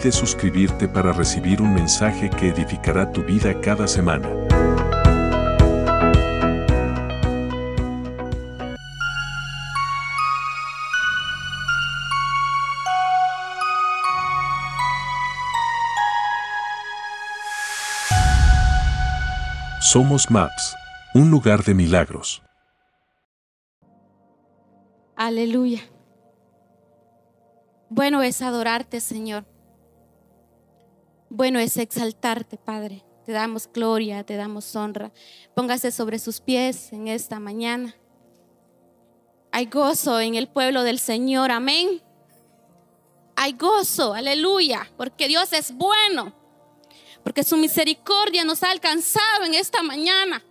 Olvides suscribirte para recibir un mensaje que edificará tu vida cada semana. Somos Maps, un lugar de milagros. Aleluya. Bueno es adorarte, Señor. Bueno es exaltarte, Padre. Te damos gloria, te damos honra. Póngase sobre sus pies en esta mañana. Hay gozo en el pueblo del Señor, amén. Hay gozo, aleluya, porque Dios es bueno, porque su misericordia nos ha alcanzado en esta mañana.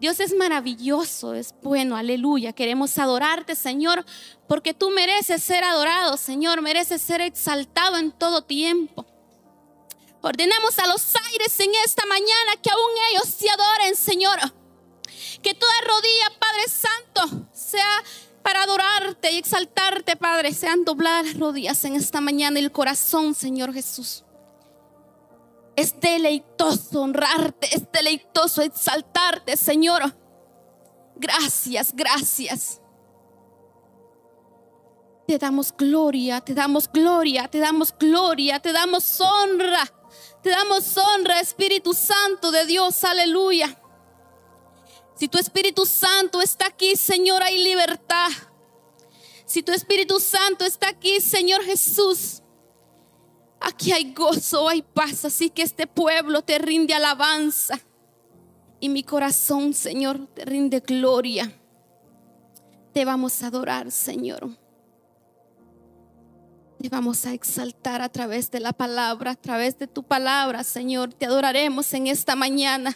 Dios es maravilloso, es bueno, aleluya. Queremos adorarte, Señor, porque tú mereces ser adorado, Señor, mereces ser exaltado en todo tiempo. Ordenamos a los aires en esta mañana que aún ellos te adoren, Señor. Que toda rodilla, Padre Santo, sea para adorarte y exaltarte, Padre. Sean dobladas rodillas en esta mañana el corazón, Señor Jesús. Es deleitoso honrarte, es deleitoso exaltarte, Señor. Gracias, gracias. Te damos gloria, te damos gloria, te damos gloria, te damos honra. Te damos honra, Espíritu Santo de Dios, aleluya. Si tu Espíritu Santo está aquí, Señor, hay libertad. Si tu Espíritu Santo está aquí, Señor Jesús, aquí hay gozo, hay paz. Así que este pueblo te rinde alabanza. Y mi corazón, Señor, te rinde gloria. Te vamos a adorar, Señor. Te vamos a exaltar a través de la palabra, a través de tu palabra, Señor. Te adoraremos en esta mañana.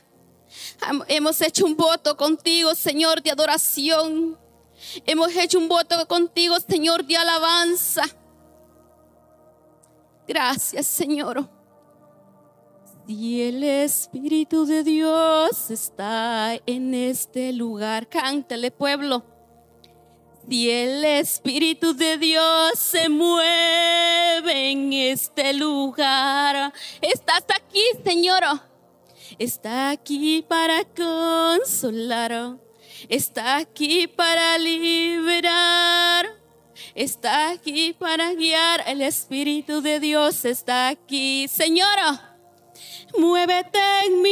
Hemos hecho un voto contigo, Señor, de adoración. Hemos hecho un voto contigo, Señor, de alabanza. Gracias, Señor. Si el Espíritu de Dios está en este lugar, cántale, pueblo. Si el Espíritu de Dios se mueve en este lugar, estás aquí, Señor. Está aquí para consolar. Está aquí para liberar. Está aquí para guiar. El Espíritu de Dios está aquí. Señor, muévete en mí.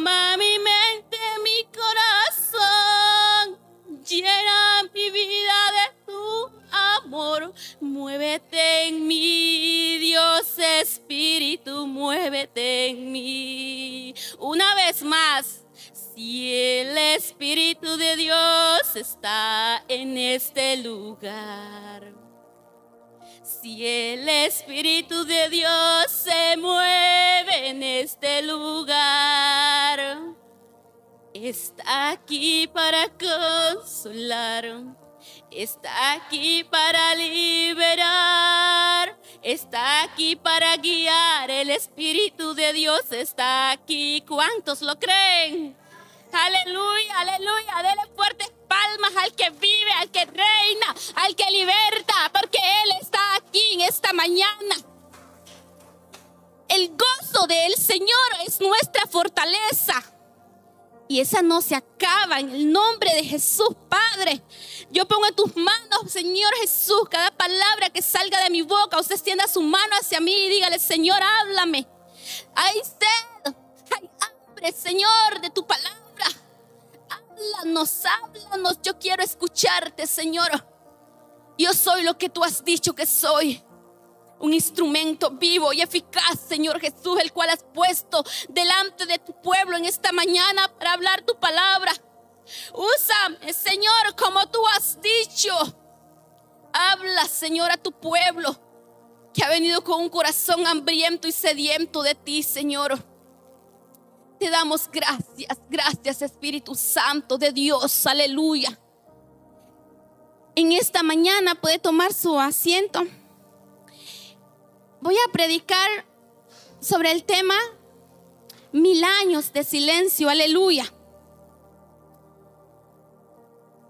Toma mi mente, mi corazón, llena mi vida de tu amor. Muévete en mí, Dios Espíritu, muévete en mí. Una vez más, si el Espíritu de Dios está en este lugar. Si el Espíritu de Dios se mueve en este lugar, está aquí para consolar, está aquí para liberar, está aquí para guiar. El Espíritu de Dios está aquí. ¿Cuántos lo creen? Aleluya, aleluya. Dele fuertes palmas al que vive, al que reina, al que liberta, porque Él está aquí en esta mañana. El gozo del Señor es nuestra fortaleza. Y esa no se acaba en el nombre de Jesús, Padre. Yo pongo en tus manos, Señor Jesús, cada palabra que salga de mi boca. Usted extienda su mano hacia mí y dígale, Señor, háblame. Hay sed, hay hambre, Señor, de tu palabra. Háblanos, háblanos. Yo quiero escucharte, Señor. Yo soy lo que tú has dicho que soy. Un instrumento vivo y eficaz, Señor Jesús, el cual has puesto delante de tu pueblo en esta mañana para hablar tu palabra. Úsame, Señor, como tú has dicho. Habla, Señor, a tu pueblo que ha venido con un corazón hambriento y sediento de ti, Señor. Te damos gracias, gracias Espíritu Santo de Dios, aleluya. En esta mañana puede tomar su asiento. Voy a predicar sobre el tema mil años de silencio, aleluya.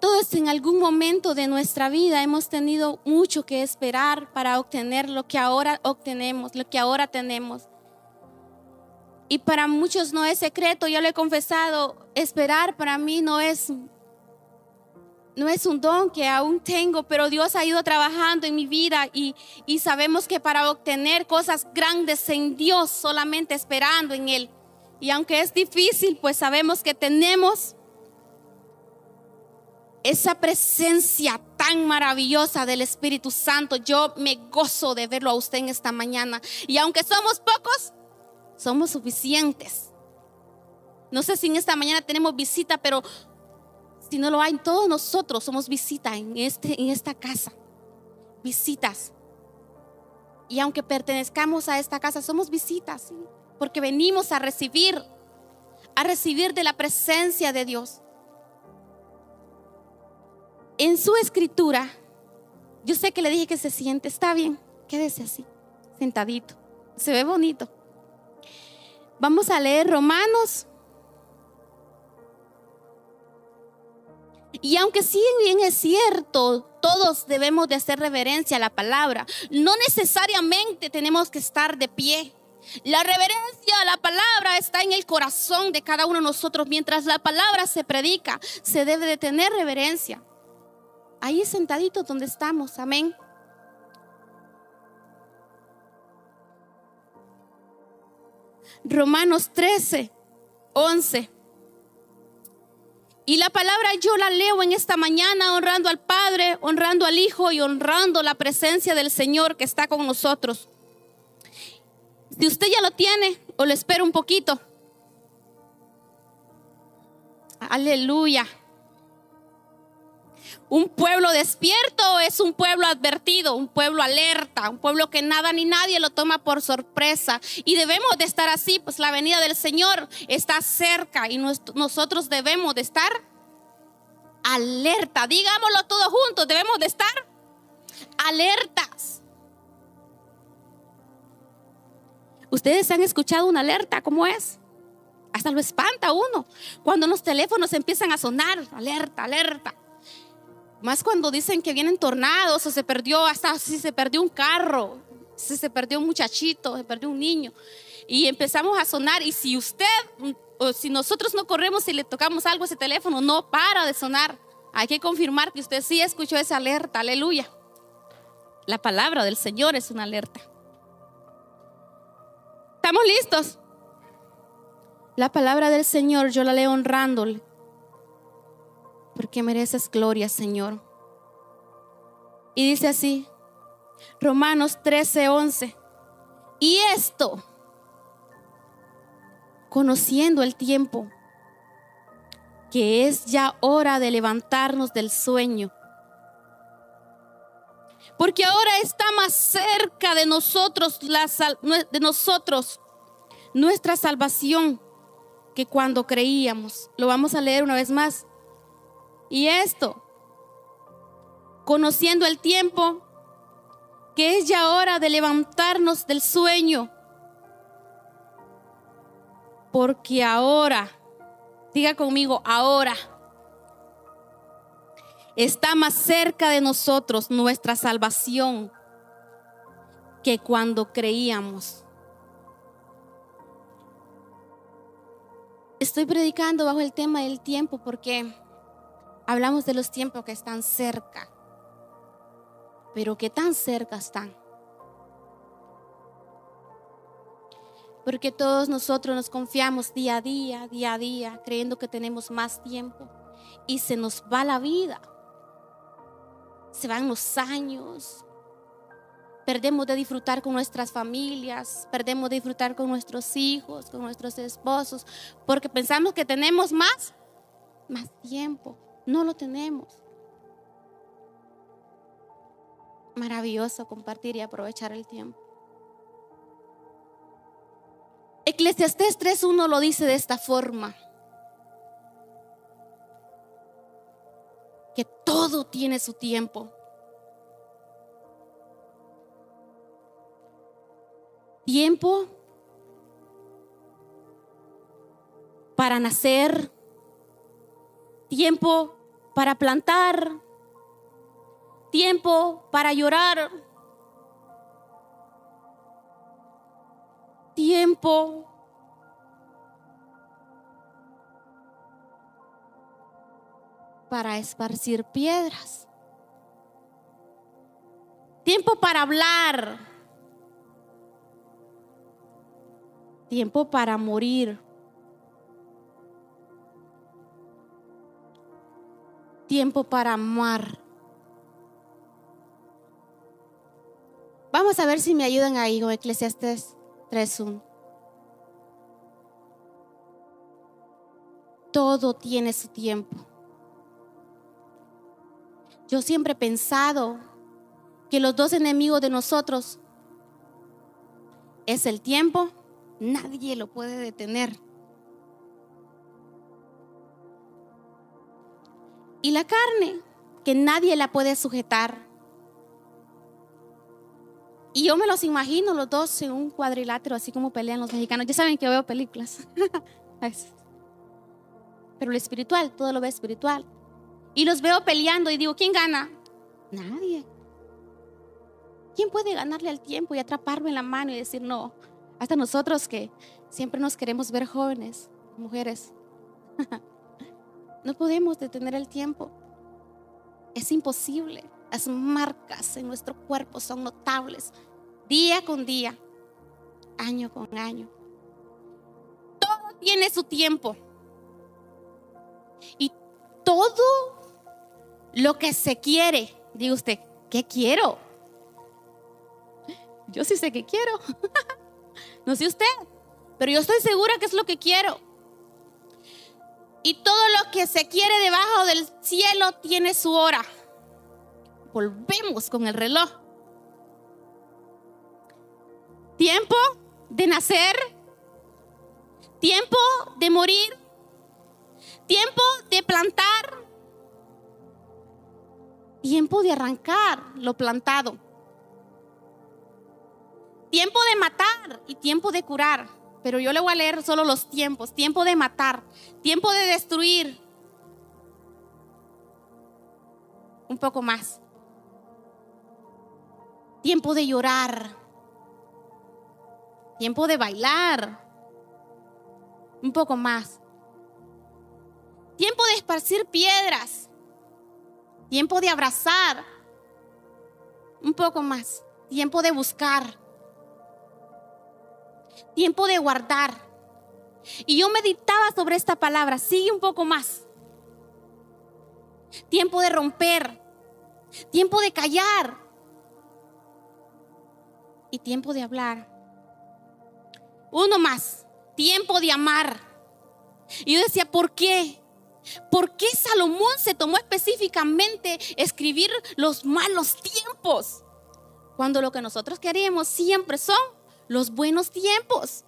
Todos en algún momento de nuestra vida hemos tenido mucho que esperar para obtener lo que ahora obtenemos, lo que ahora tenemos. Y para muchos no es secreto, yo le he confesado, esperar para mí no es no es un don que aún tengo, pero Dios ha ido trabajando en mi vida y, y, sabemos que para obtener cosas grandes en Dios, solamente esperando en Él. Y aunque es difícil, pues sabemos que tenemos esa presencia tan maravillosa del Espíritu Santo. Yo me gozo de verlo a usted en esta mañana. Y aunque somos pocos, somos suficientes. No sé si en esta mañana tenemos visita, pero si no lo hay, todos nosotros somos visita en, este, en esta casa. Visitas. Y aunque pertenezcamos a esta casa, somos visitas, porque venimos a recibir, a recibir de la presencia de Dios en su escritura, yo sé que le dije que se siente, está bien, quédese así, sentadito, se ve bonito. Vamos a leer Romanos. Y aunque sí bien es cierto, todos debemos de hacer reverencia a la palabra, no necesariamente tenemos que estar de pie. La reverencia a la palabra está en el corazón de cada uno de nosotros. Mientras la palabra se predica, se debe de tener reverencia ahí sentaditos donde estamos. Amén. Romanos 13, 11. Y la palabra yo la leo en esta mañana honrando al Padre, honrando al Hijo y honrando la presencia del Señor que está con nosotros. Si usted ya lo tiene o le espero un poquito. Aleluya. Un pueblo despierto es un pueblo advertido, un pueblo alerta, un pueblo que nada ni nadie lo toma por sorpresa. Y debemos de estar así, pues la venida del Señor está cerca y nosotros debemos de estar alerta. Digámoslo todos juntos, debemos de estar alertas. ¿Ustedes han escuchado una alerta? ¿Cómo es? Hasta lo espanta uno. Cuando los teléfonos empiezan a sonar, alerta, alerta. Más cuando dicen que vienen tornados o se perdió, hasta si se perdió un carro, si se perdió un muchachito, se perdió un niño. Y empezamos a sonar y si usted o si nosotros no corremos y le tocamos algo a ese teléfono, no para de sonar. Hay que confirmar que usted sí escuchó esa alerta, aleluya. La palabra del Señor es una alerta. ¿Estamos listos? La palabra del Señor yo la leo honrándole porque mereces gloria, Señor. Y dice así, Romanos 13, 11. Y esto, conociendo el tiempo, que es ya hora de levantarnos del sueño. Porque ahora está más cerca de nosotros, la, de nosotros nuestra salvación que cuando creíamos. Lo vamos a leer una vez más. Y esto, conociendo el tiempo, que es ya hora de levantarnos del sueño. Porque ahora, diga conmigo, ahora está más cerca de nosotros nuestra salvación que cuando creíamos. Estoy predicando bajo el tema del tiempo porque Hablamos de los tiempos que están cerca, pero que tan cerca están. Porque todos nosotros nos confiamos día a día, día a día, creyendo que tenemos más tiempo y se nos va la vida. Se van los años. Perdemos de disfrutar con nuestras familias, perdemos de disfrutar con nuestros hijos, con nuestros esposos, porque pensamos que tenemos más, más tiempo. No lo tenemos. Maravilloso compartir y aprovechar el tiempo. Eclesiastés 3.1 lo dice de esta forma. Que todo tiene su tiempo. Tiempo para nacer, tiempo para plantar, tiempo para llorar, tiempo para esparcir piedras, tiempo para hablar, tiempo para morir. Tiempo para amar. Vamos a ver si me ayudan ahí Eclesiastes 3.1. Todo tiene su tiempo. Yo siempre he pensado que los dos enemigos de nosotros es el tiempo, nadie lo puede detener. Y la carne, que nadie la puede sujetar. Y yo me los imagino los dos en un cuadrilátero, así como pelean los mexicanos. Ya saben que veo películas. Pero lo espiritual, todo lo ve espiritual. Y los veo peleando y digo, ¿quién gana? Nadie. ¿Quién puede ganarle al tiempo y atraparme en la mano y decir no? Hasta nosotros que siempre nos queremos ver jóvenes, mujeres. no podemos detener el tiempo. Es imposible. Las marcas en nuestro cuerpo son notables, día con día, año con año. Todo tiene su tiempo. Y todo lo que se quiere, diga usted, ¿qué quiero? Yo sí sé que quiero. no sé usted, pero yo estoy segura que es lo que quiero. Y todo lo que se quiere debajo del cielo tiene su hora. Volvemos con el reloj. Tiempo de nacer, tiempo de morir, tiempo de plantar, tiempo de arrancar lo plantado, tiempo de matar y tiempo de curar. Pero yo le voy a leer solo los tiempos. Tiempo de matar, tiempo de destruir. Un poco más. Tiempo de llorar, tiempo de bailar, un poco más, tiempo de esparcir piedras, tiempo de abrazar, un poco más, tiempo de buscar, tiempo de guardar. Y yo meditaba sobre esta palabra, sigue un poco más. Tiempo de romper, tiempo de callar, y tiempo de hablar. Uno más, tiempo de amar. Y yo decía, ¿por qué? ¿Por qué Salomón se tomó específicamente escribir los malos tiempos? Cuando lo que nosotros queremos siempre son los buenos tiempos.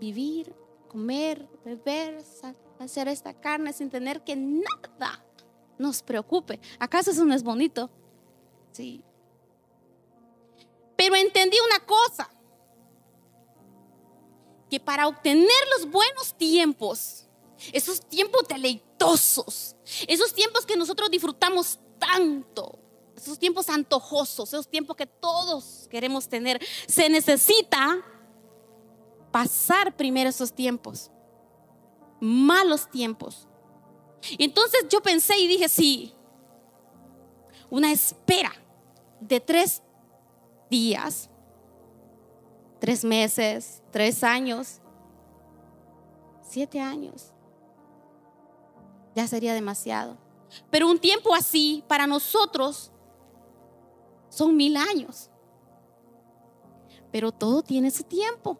Vivir, comer, beber, hacer esta carne sin tener que nada nos preocupe. ¿Acaso eso no es bonito? Sí, pero entendí una cosa, que para obtener los buenos tiempos, esos tiempos deleitosos, esos tiempos que nosotros disfrutamos tanto, esos tiempos antojosos, esos tiempos que todos queremos tener, se necesita pasar primero esos tiempos, malos tiempos. Y entonces yo pensé y dije, sí, una espera de tres días, tres meses, tres años, siete años. Ya sería demasiado. Pero un tiempo así para nosotros son mil años. Pero todo tiene su tiempo.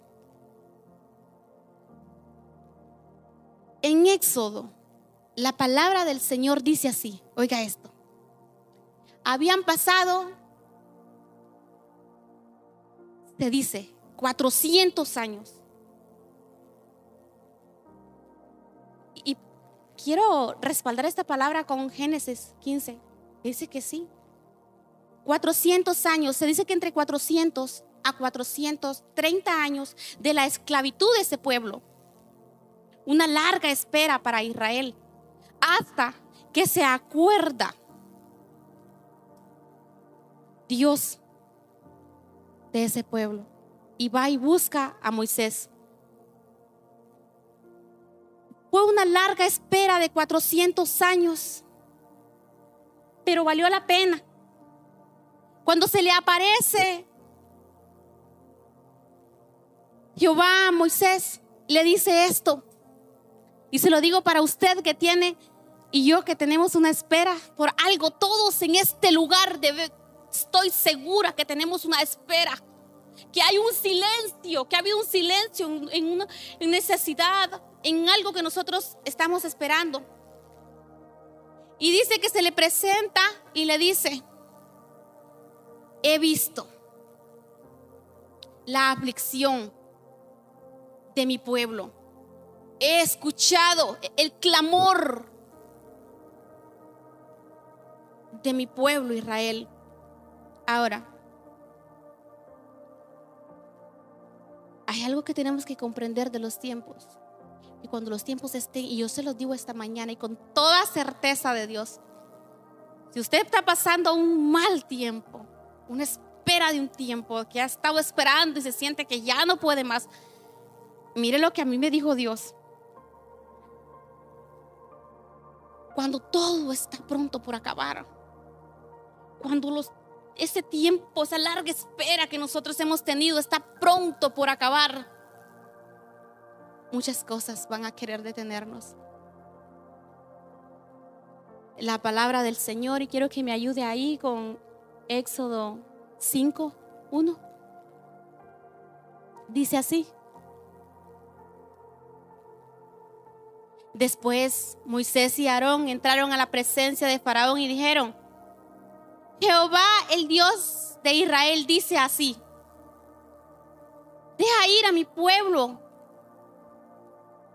En Éxodo, la palabra del Señor dice así, oiga esto, habían pasado, se dice, 400 años. Y quiero respaldar esta palabra con Génesis 15. Dice que sí. 400 años. Se dice que entre 400 a 430 años de la esclavitud de ese pueblo. Una larga espera para Israel. Hasta que se acuerda Dios de ese pueblo y va y busca a Moisés. Fue una larga espera de 400 años, pero valió la pena. Cuando se le aparece Jehová a Moisés, le dice esto. Y se lo digo para usted que tiene y yo que tenemos una espera por algo. Todos en este lugar estoy segura que tenemos una espera. Que hay un silencio, que ha habido un silencio en, una necesidad, en algo que nosotros estamos esperando. Y dice que se le presenta y le dice, he visto la aflicción de mi pueblo. He escuchado el clamor de mi pueblo Israel. Ahora, hay algo que tenemos que comprender de los tiempos. Y cuando los tiempos estén, y yo se los digo esta mañana y con toda certeza de Dios, si usted está pasando un mal tiempo, una espera de un tiempo que ha estado esperando y se siente que ya no puede más, mire lo que a mí me dijo Dios. Cuando todo está pronto por acabar, cuando los ese tiempo, esa larga espera que nosotros hemos tenido está pronto por acabar. Muchas cosas van a querer detenernos. La palabra del Señor, y quiero que me ayude ahí con Éxodo 5, 1. Dice así. Después Moisés y Aarón entraron a la presencia de Faraón y dijeron, Jehová, el Dios de Israel, dice así, deja ir a mi pueblo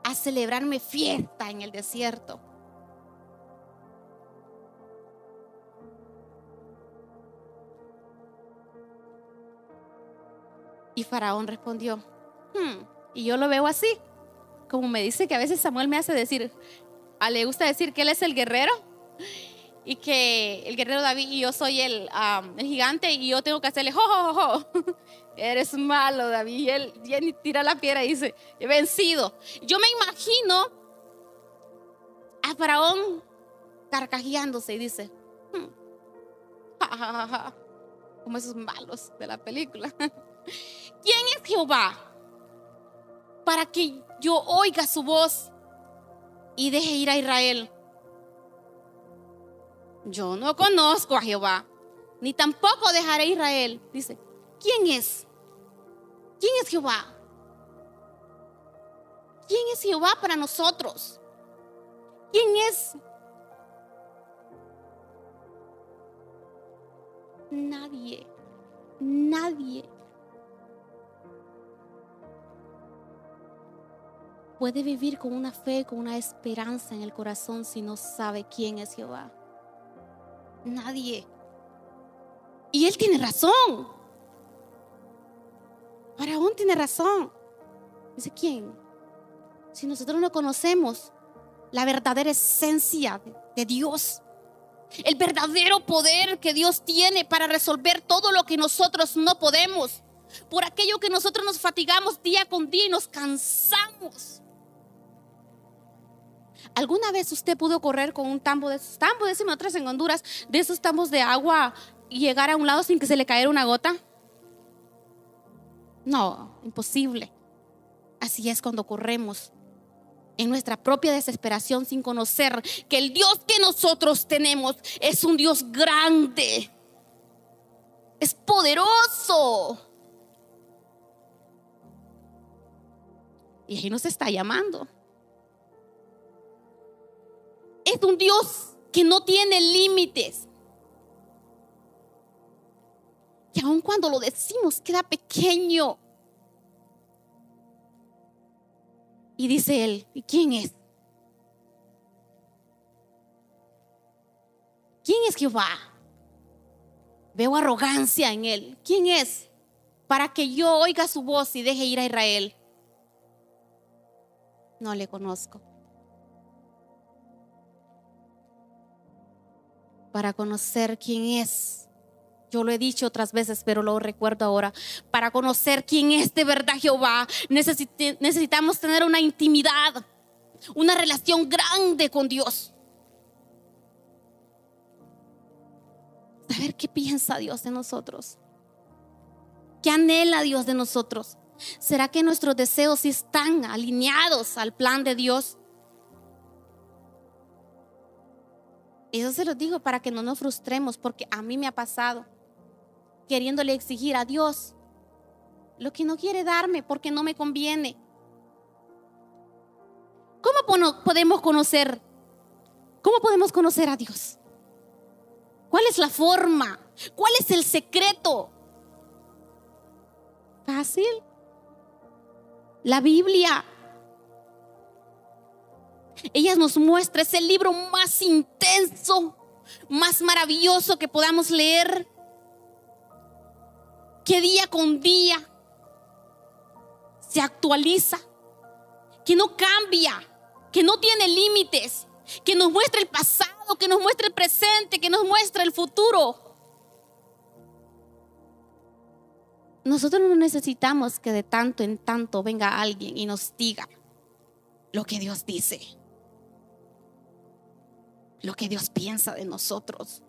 a celebrarme fiesta en el desierto. Y Faraón respondió, hmm, y yo lo veo así, como me dice que a veces Samuel me hace decir, a le gusta decir que él es el guerrero y que el guerrero David y yo soy el, gigante y yo tengo que hacerle, jo, eres malo David. Y él, tira la piedra y dice, he vencido. Yo me imagino a Faraón carcajeándose y dice, hmm, como esos malos de la película. ¿Quién es Jehová? Para que yo oiga su voz y deje ir a Israel yo no conozco a Jehová, ni tampoco dejaré a Israel. Dice, ¿quién es? ¿Quién es Jehová? ¿Quién es Jehová para nosotros? ¿Quién es? Nadie, nadie puede vivir con una fe, con una esperanza en el corazón si no sabe quién es Jehová. Nadie. Y él tiene razón. Faraón tiene razón. Dice, ¿quién? Si nosotros no conocemos la verdadera esencia de Dios, el verdadero poder que Dios tiene para resolver todo lo que nosotros no podemos, por aquello que nosotros nos fatigamos día con día y nos cansamos. ¿Alguna vez usted pudo correr con un tambo de esos tambos, decimos otras en Honduras, de esos tambos de agua y llegar a un lado sin que se le caiga una gota? No, imposible. Así es cuando corremos en nuestra propia desesperación sin conocer que el Dios que nosotros tenemos es un Dios grande, es poderoso. Y ahí nos está llamando es un Dios que no tiene límites. que aun cuando lo decimos queda pequeño. Y dice él, ¿y quién es? ¿Quién es Jehová? Veo arrogancia en él. ¿Quién es? Para que yo oiga su voz y deje ir a Israel. No le conozco. Para conocer quién es. Yo lo he dicho otras veces, pero lo recuerdo ahora. Para conocer quién es de verdad Jehová, necesitamos tener una intimidad, una relación grande con Dios. Saber qué piensa Dios de nosotros. ¿Qué anhela Dios de nosotros? ¿Será que nuestros deseos están alineados al plan de Dios? Eso se lo digo para que no nos frustremos, porque a mí me ha pasado queriéndole exigir a Dios lo que no quiere darme porque no me conviene. ¿Cómo podemos conocer? ¿Cómo podemos conocer a Dios? ¿Cuál es la forma? ¿Cuál es el secreto? Fácil. La Biblia. Ella nos muestra ese libro más intenso, más maravilloso que podamos leer que día con día se actualiza, que no cambia, que no tiene límites, que nos muestra el pasado, que nos muestra el presente, que nos muestra el futuro. Nosotros no necesitamos que de tanto en tanto venga alguien y nos diga lo que Dios dice, lo que Dios piensa de nosotros.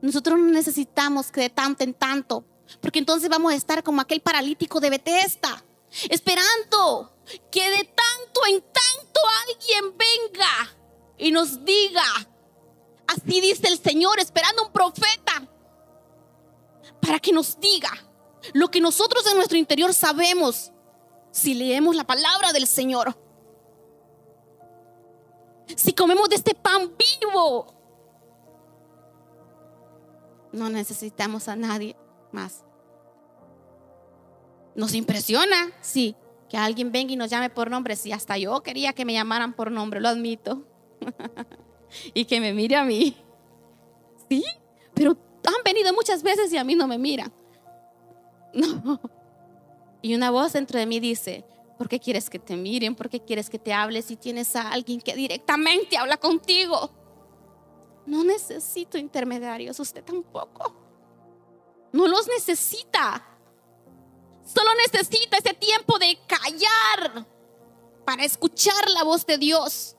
Nosotros no necesitamos que de tanto en tanto, porque entonces vamos a estar como aquel paralítico de Bethesda, esperando que de tanto en tanto alguien venga y nos diga, así dice el Señor, esperando un profeta, para que nos diga lo que nosotros en nuestro interior sabemos si leemos la palabra del Señor. Si comemos de este pan vivo, no necesitamos a nadie más. Nos impresiona, sí, que alguien venga y nos llame por nombre. Sí, hasta yo quería que me llamaran por nombre, lo admito. y que me mire a mí. Sí, pero han venido muchas veces y a mí no me miran. No. Y una voz dentro de mí dice, ¿por qué quieres que te miren? ¿Por qué quieres que te hable si tienes a alguien que directamente habla contigo? No necesito intermediarios, usted tampoco. No los necesita. Solo necesita ese tiempo de callar para escuchar la voz de Dios.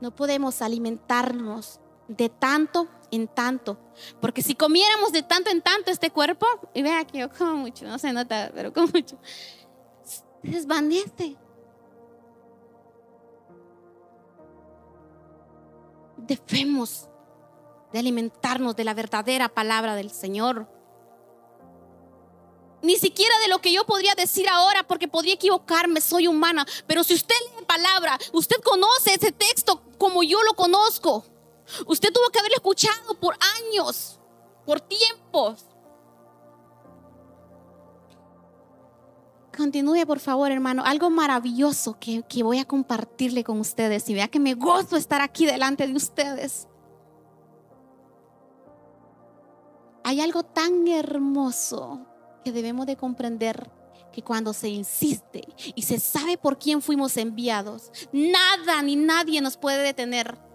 No podemos alimentarnos de tanto en tanto. Porque si comiéramos de tanto en tanto este cuerpo, y vea que yo como mucho, no se nota, pero como mucho, desvanece. debemos de alimentarnos de la verdadera palabra del Señor. Ni siquiera de lo que yo podría decir ahora, porque podría equivocarme, soy humana. Pero si usted lee palabra, usted conoce ese texto como yo lo conozco. Usted tuvo que haberlo escuchado por años, por tiempos. Continúe, por favor, hermano. Algo maravilloso que, que, voy a compartirle con ustedes y vea que me gozo estar aquí delante de ustedes. Hay algo tan hermoso que debemos de comprender que cuando se insiste y se sabe por quién fuimos enviados, nada ni nadie nos puede detener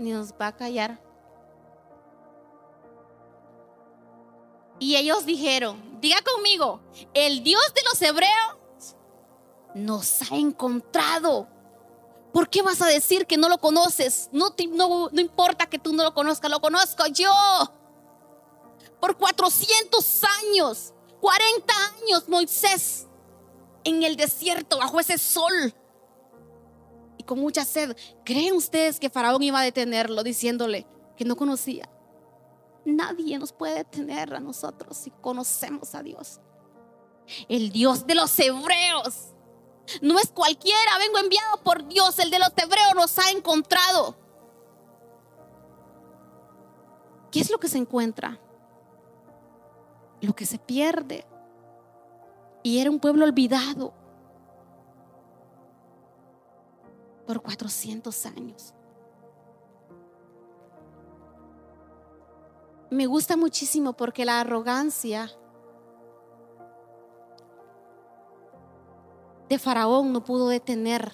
ni nos va a callar. Y ellos dijeron, diga conmigo, el Dios de los hebreos nos ha encontrado. ¿Por qué vas a decir que no lo conoces? No, no, importa que tú no lo conozcas, lo conozco yo. Por 400 años, 40 años Moisés en el desierto bajo ese sol con mucha sed. ¿Creen ustedes que Faraón iba a detenerlo diciéndole que no conocía? Nadie nos puede detener a nosotros si conocemos a Dios. El Dios de los hebreos No es cualquiera, vengo enviado por Dios, el de los hebreos nos ha encontrado. ¿Qué es lo que se encuentra? Lo que se pierde. Y era un pueblo olvidado por 400 años. Me gusta muchísimo porque la arrogancia de Faraón no pudo detener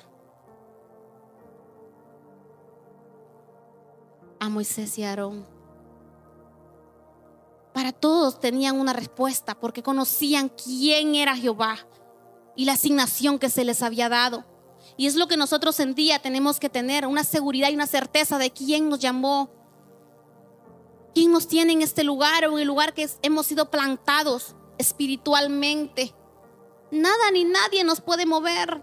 a Moisés y a Aarón. Para todos tenían una respuesta porque conocían quién era Jehová y la asignación que se les había dado. Y es lo que nosotros en día tenemos que tener, una seguridad y una certeza de quién nos llamó, quién nos tiene en este lugar o en el lugar que hemos sido plantados espiritualmente. Nada ni nadie nos puede mover.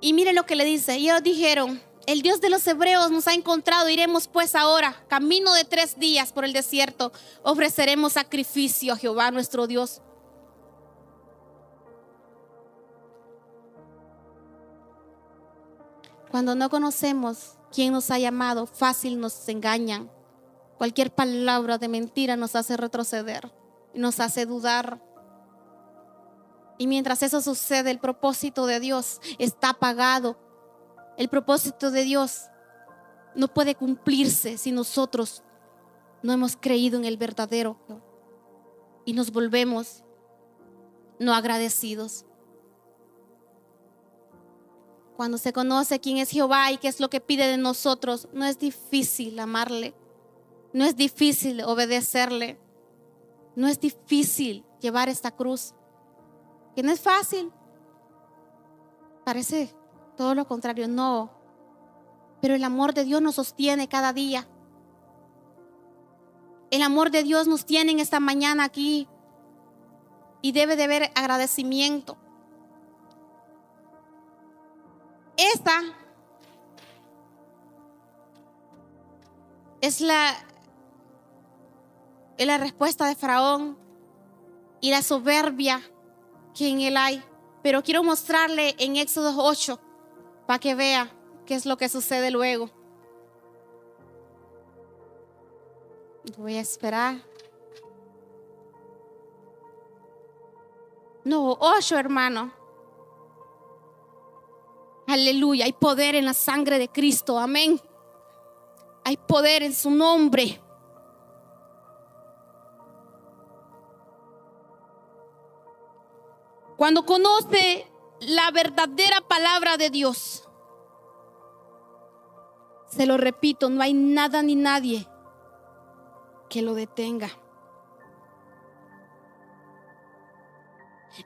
Y mire lo que le dice. Ellos dijeron, el Dios de los hebreos nos ha encontrado, iremos pues ahora, camino de tres días por el desierto, ofreceremos sacrificio a Jehová nuestro Dios. Cuando no conocemos quién nos ha llamado, fácil nos engañan. Cualquier palabra de mentira nos hace retroceder y nos hace dudar. Y mientras eso sucede, el propósito de Dios está apagado. El propósito de Dios no puede cumplirse si nosotros no hemos creído en el verdadero y nos volvemos no agradecidos. Cuando se conoce quién es Jehová y qué es lo que pide de nosotros, no es difícil amarle. No es difícil obedecerle. No es difícil llevar esta cruz. Que no es fácil. Parece todo lo contrario, no. Pero el amor de Dios nos sostiene cada día. El amor de Dios nos tiene en esta mañana aquí. Y debe de haber agradecimiento. Esta es la es la respuesta de Faraón y la soberbia que en él hay. Pero quiero mostrarle en Éxodo 8 para que vea qué es lo que sucede luego. Voy a esperar. No, 8 hermano. Aleluya, hay poder en la sangre de Cristo, amén. Hay poder en su nombre. Cuando conoce la verdadera palabra de Dios, se lo repito, no hay nada ni nadie que lo detenga.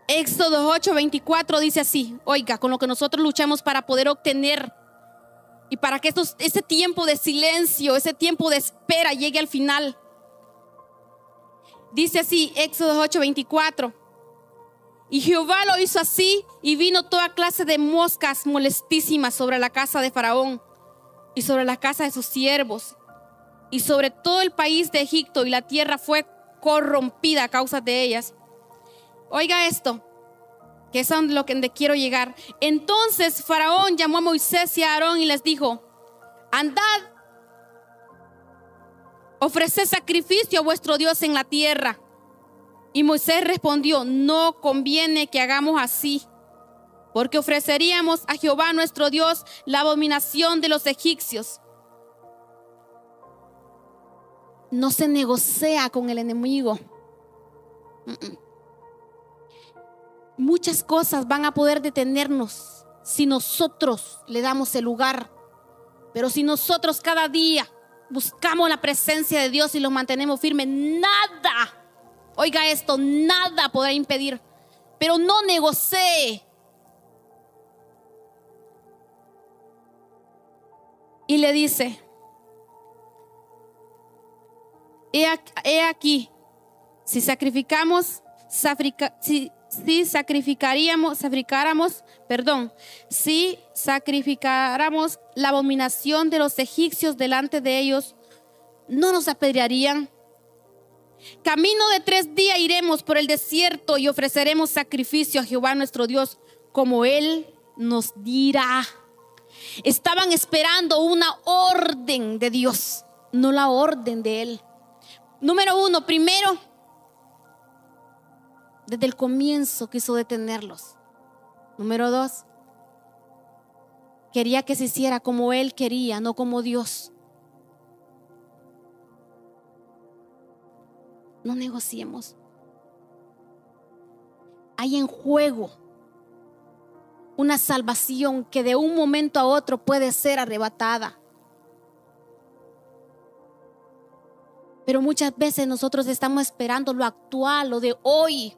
Éxodo 8:24 dice así, oiga, con lo que nosotros luchamos para poder obtener y para que ese tiempo de silencio, ese tiempo de espera llegue al final. Dice así, Éxodo 8:24. Y Jehová lo hizo así y vino toda clase de moscas molestísimas sobre la casa de Faraón y sobre la casa de sus siervos y sobre todo el país de Egipto y la tierra fue corrompida a causa de ellas. Oiga esto, que es a lo que quiero llegar. Entonces Faraón llamó a Moisés y a Aarón y les dijo, andad, ofreced sacrificio a vuestro Dios en la tierra. Y Moisés respondió, no conviene que hagamos así, porque ofreceríamos a Jehová nuestro Dios la abominación de los egipcios. No se negocia con el enemigo. Muchas cosas van a poder detenernos si nosotros le damos el lugar. Pero si nosotros cada día buscamos la presencia de Dios y lo mantenemos firme, nada Oiga esto, nada podrá impedir, pero no negocie. Y le dice, he aquí, si sacrificamos, si sacrificaríamos, sacrificáramos, perdón, si sacrificáramos la abominación de los egipcios delante de ellos, no nos apedrearían Camino de tres días iremos por el desierto y ofreceremos sacrificio a Jehová nuestro Dios como Él nos dirá. Estaban esperando una orden de Dios, no la orden de Él. Número uno, primero, desde el comienzo quiso detenerlos. Número dos, quería que se hiciera como Él quería, no como Dios. No negociemos. Hay en juego una salvación que de un momento a otro puede ser arrebatada. Pero muchas veces nosotros estamos esperando lo actual, lo de hoy.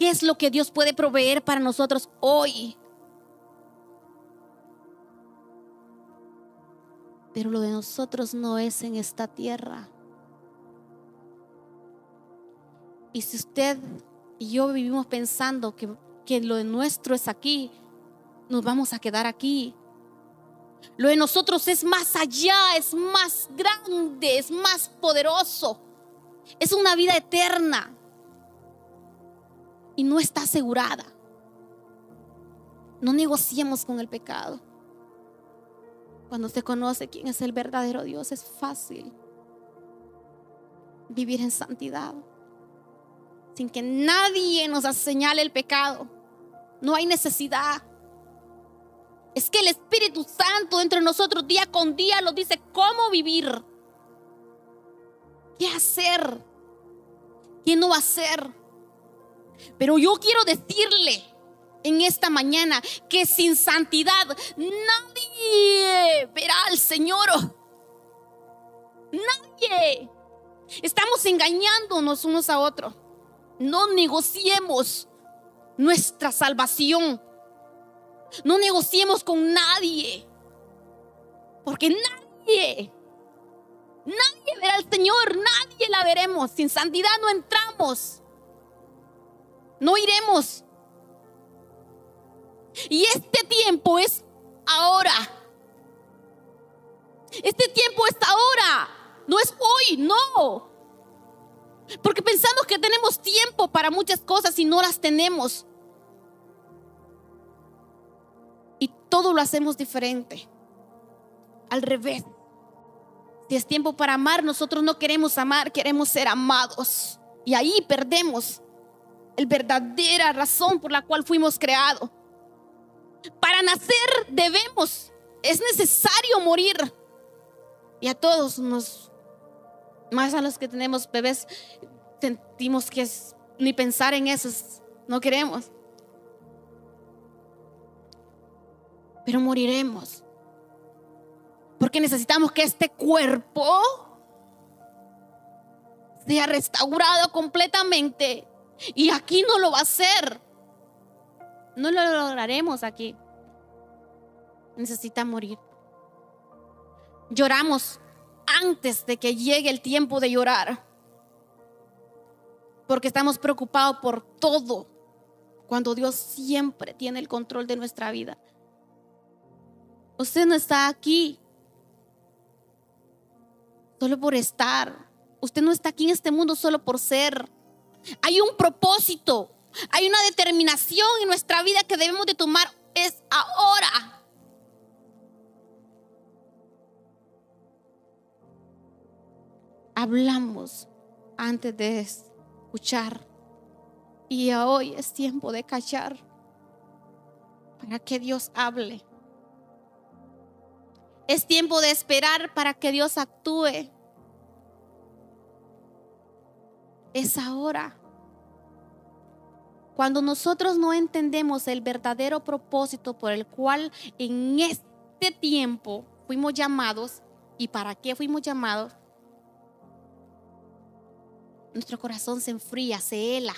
¿Qué es lo que Dios puede proveer para nosotros hoy? Pero lo de nosotros no es en esta tierra. Y si usted y yo vivimos pensando que, que lo de nuestro es aquí, nos vamos a quedar aquí. Lo de nosotros es más allá, es más grande, es más poderoso. Es una vida eterna. Y no está asegurada. No negociemos con el pecado. Cuando se conoce quién es el verdadero Dios, es fácil vivir en santidad. Sin que nadie nos señale el pecado. No hay necesidad. Es que el Espíritu Santo entre nosotros día con día nos dice cómo vivir. ¿Qué hacer? ¿Qué no hacer? Pero yo quiero decirle en esta mañana que sin santidad nadie verá al Señor. Nadie. Estamos engañándonos unos a otros. No negociemos nuestra salvación. No negociemos con nadie. Porque nadie, nadie verá al Señor, nadie la veremos. Sin santidad no entramos. No iremos. Y este tiempo es ahora. Este tiempo es ahora. No es hoy, no. Porque pensamos que tenemos tiempo para muchas cosas y no las tenemos. Y todo lo hacemos diferente. Al revés. Si es tiempo para amar, nosotros no queremos amar, queremos ser amados. Y ahí perdemos el verdadera razón por la cual fuimos creados. Para nacer debemos, es necesario morir. Y a todos nos, más a los que tenemos bebés, sentimos que ni pensar en eso, no queremos. Pero moriremos. Porque necesitamos que este cuerpo sea restaurado completamente. Y aquí no lo va a hacer. No lo lograremos aquí. Necesita morir. Lloramos antes de que llegue el tiempo de llorar. Porque estamos preocupados por todo. Cuando Dios siempre tiene el control de nuestra vida. Usted no está aquí solo por estar. Usted no está aquí en este mundo solo por ser. Hay un propósito. Hay una determinación en nuestra vida que debemos de tomar. Es ahora. Hablamos antes de escuchar. Y hoy es tiempo de callar para que Dios hable. Es tiempo de esperar para que Dios actúe. Es ahora. Cuando nosotros no entendemos el verdadero propósito por el cual en este tiempo fuimos llamados y para qué fuimos llamados, nuestro corazón se enfría, se hela,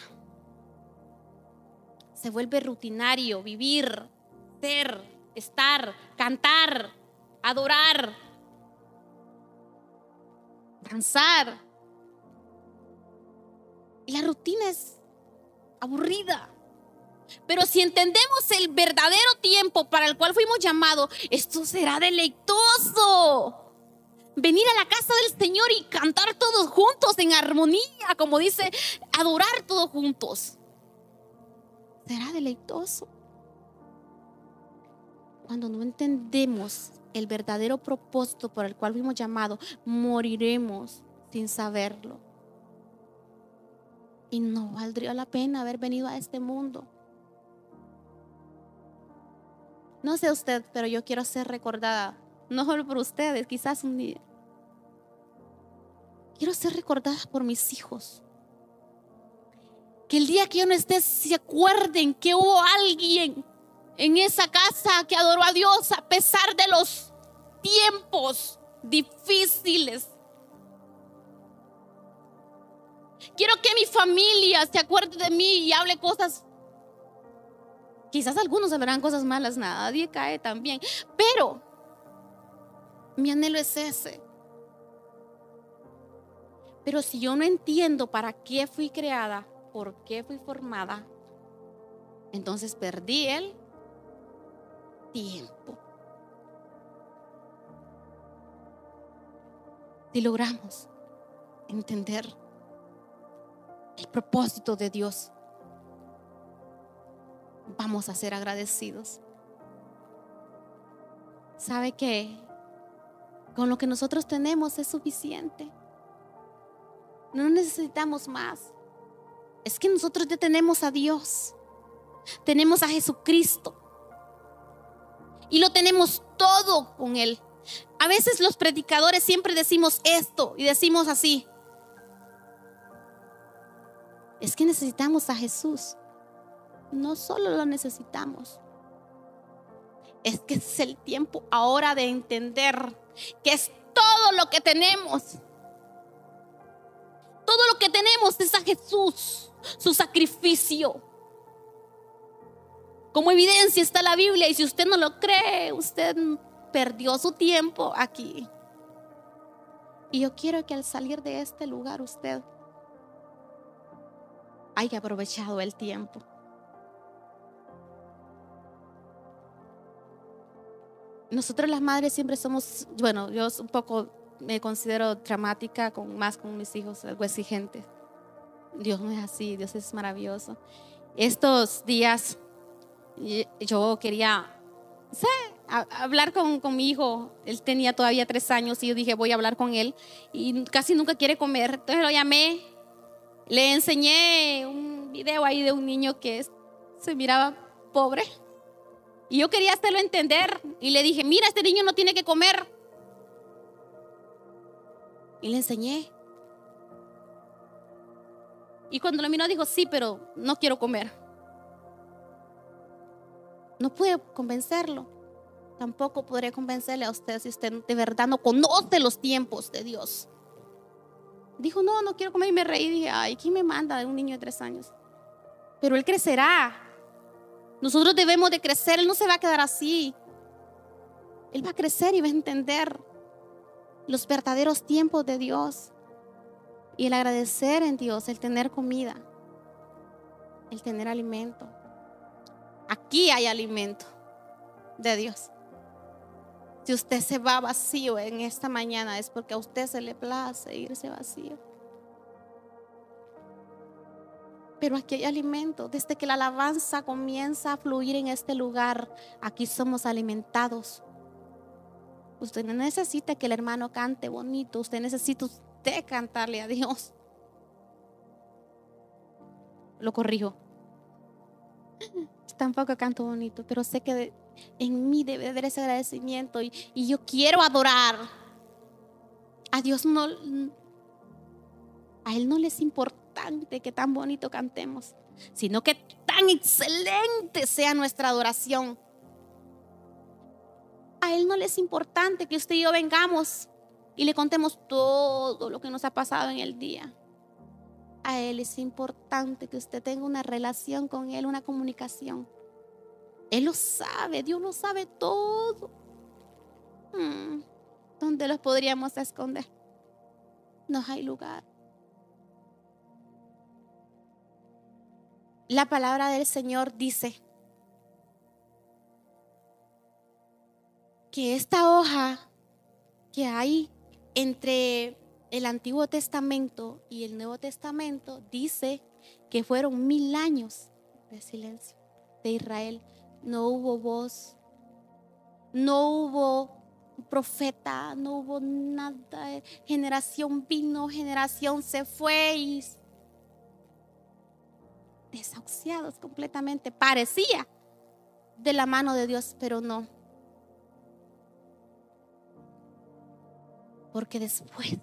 se vuelve rutinario, vivir, ser, estar, cantar, adorar, danzar. La rutina es aburrida. Pero si entendemos el verdadero tiempo para el cual fuimos llamados, esto será deleitoso. venir a la casa del Señor y cantar todos juntos en armonía, como dice, adorar todos juntos. Será deleitoso. Cuando no entendemos el verdadero propósito por el cual fuimos llamados, moriremos sin saberlo. Y no valdría la pena haber venido a este mundo. No sé usted, pero yo quiero ser recordada no solo por ustedes, quizás un día. Quiero ser recordada por mis hijos. Que el día que yo no esté, se acuerden que hubo alguien en esa casa que adoró a Dios a pesar de los tiempos difíciles. Quiero que mi familia se acuerde de mí y hable cosas. Quizás algunos hablarán cosas malas, nadie cae también. Pero mi anhelo es ese. Pero si yo no entiendo para qué fui creada, por qué fui formada, entonces perdí el tiempo. Si logramos entender el propósito de Dios, vamos a ser agradecidos. ¿Sabe que con lo que nosotros tenemos es suficiente. No necesitamos más. Es que nosotros ya tenemos a Dios. Tenemos a Jesucristo. Y lo tenemos todo con Él. A veces los predicadores siempre decimos esto y decimos así. Es que necesitamos a Jesús. No solo lo necesitamos. Es que es el tiempo ahora de entender que es todo lo que tenemos. Todo lo que tenemos es a Jesús, su sacrificio. Como evidencia está la Biblia y si usted no lo cree, usted perdió su tiempo aquí. Y yo quiero que al salir de este lugar usted haya aprovechado el tiempo. nosotros las madres siempre somos, bueno, yo un poco me considero dramática con más con mis hijos, algo exigente. Dios no es así, Dios es maravilloso. Estos días yo quería sé, hablar con, con, mi hijo. Él tenía todavía tres años y yo dije, voy a hablar con él. Y casi nunca quiere comer. Entonces lo llamé, le enseñé un video ahí de un niño que se miraba pobre y yo quería hacerlo entender. Y le dije, mira, este niño no tiene que comer. Y le enseñé. Y cuando lo miró dijo, sí, pero no quiero comer. No pude convencerlo. Tampoco podré convencerle a usted si usted de verdad no conoce los tiempos de Dios. Dijo, no, no quiero comer y me reí. dije, ay, ¿quién me manda de un niño de tres años? Pero él crecerá nosotros debemos de crecer, Él no se va a quedar así. Él va a crecer y va a entender los verdaderos tiempos de Dios. Y el agradecer en Dios, el tener comida, el tener alimento. Aquí hay alimento de Dios. Si usted se va vacío en esta mañana es porque a usted se le place irse vacío. pero aquí hay alimento. Desde que la alabanza comienza a fluir en este lugar, aquí somos alimentados. Usted no necesita que el hermano cante bonito, usted necesita usted cantarle a Dios. Lo corrijo. Tampoco canto bonito, pero sé que en mí debe haber ese agradecimiento y, yo quiero adorar. A Dios no, a Él no les importa que tan bonito cantemos, sino que tan excelente sea nuestra adoración. A Él no le es importante que usted y yo vengamos y le contemos todo lo que nos ha pasado en el día. A Él es importante que usted tenga una relación con Él, una comunicación. Él lo sabe, Dios lo sabe todo. Hmm, ¿Dónde los podríamos esconder? No hay lugar. La palabra del Señor dice que esta hoja que hay entre el Antiguo Testamento y el Nuevo Testamento dice que fueron mil años de silencio de Israel. No hubo voz, no hubo profeta, no hubo nada. Generación vino, generación se fue y desahuciados completamente. Parecía de la mano de Dios, pero no. Porque después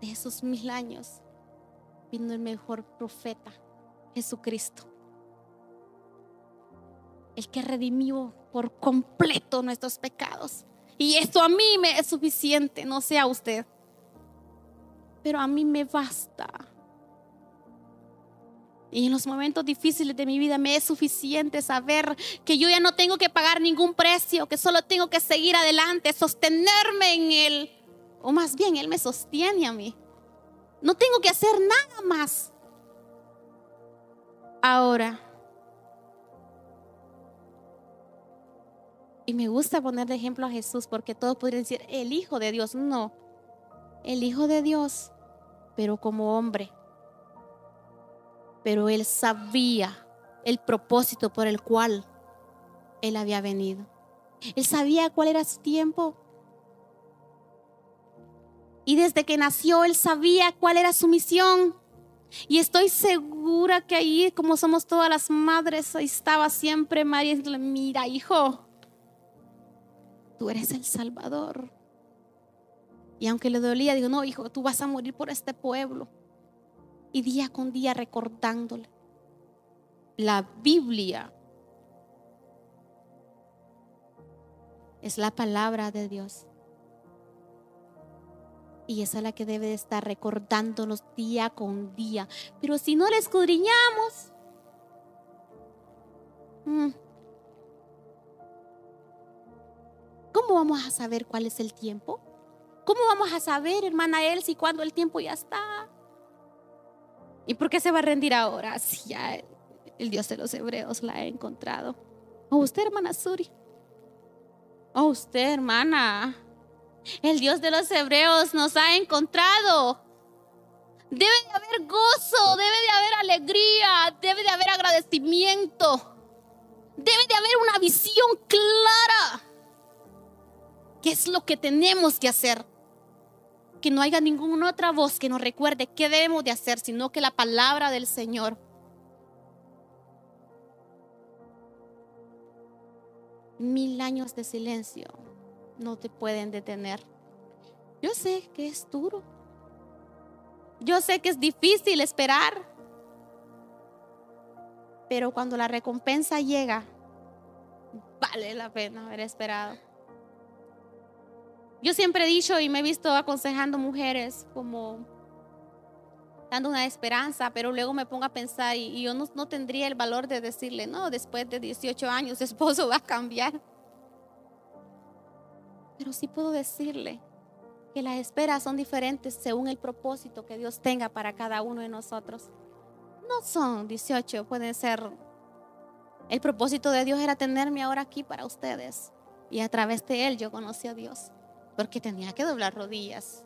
de esos mil años vino el mejor profeta, Jesucristo. El que redimió por completo nuestros pecados. Y esto a mí me es suficiente, no sea usted. Pero a mí me basta. Y en los momentos difíciles de mi vida me es suficiente saber que yo ya no tengo que pagar ningún precio, que solo tengo que seguir adelante, sostenerme en Él. O más bien, Él me sostiene a mí. No tengo que hacer nada más. Ahora, y me gusta poner de ejemplo a Jesús porque todos podrían decir, el Hijo de Dios. No, el Hijo de Dios, pero como hombre. Pero Él sabía el propósito por el cual Él había venido. Él sabía cuál era su tiempo. Y desde que nació, Él sabía cuál era su misión. Y estoy segura que ahí, como somos todas las madres, ahí estaba siempre María mira, hijo, tú eres el Salvador. Y aunque le dolía, digo, no, hijo, tú vas a morir por este pueblo. Y día con día recordándole. La Biblia es la palabra de Dios. Y esa es la que debe de estar recordándonos día con día. Pero si no la escudriñamos, mm, ¿cómo vamos a saber cuál es el tiempo? ¿Cómo vamos a saber, hermana Elsie, cuándo el tiempo ya está? ¿Y por qué se va a rendir ahora? Si ya el Dios de los hebreos la ha encontrado. O usted, hermana Suri. O usted, hermana el Dios de los hebreos nos ha encontrado. Debe de haber gozo, debe de haber alegría, debe de haber agradecimiento. Debe de haber una visión clara. ¿Qué es lo que tenemos que hacer? Que no haya ninguna otra voz que nos recuerde qué debemos de hacer, sino que la palabra del Señor. Mil años de silencio no te pueden detener. Yo sé que es duro. Yo sé que es difícil esperar. Pero cuando la recompensa llega, vale la pena haber esperado. Yo siempre he dicho y me he visto aconsejando mujeres como dando una esperanza, pero luego me pongo a pensar y, yo no, no, tendría el valor de decirle, no, después de 18 años, esposo va a cambiar. Pero sí puedo decirle que las esperas son diferentes según el propósito que Dios tenga para cada uno de nosotros. No son 18, pueden ser. El propósito de Dios era tenerme ahora aquí para ustedes. Y a través de Él yo conocí a Dios. Porque tenía que doblar rodillas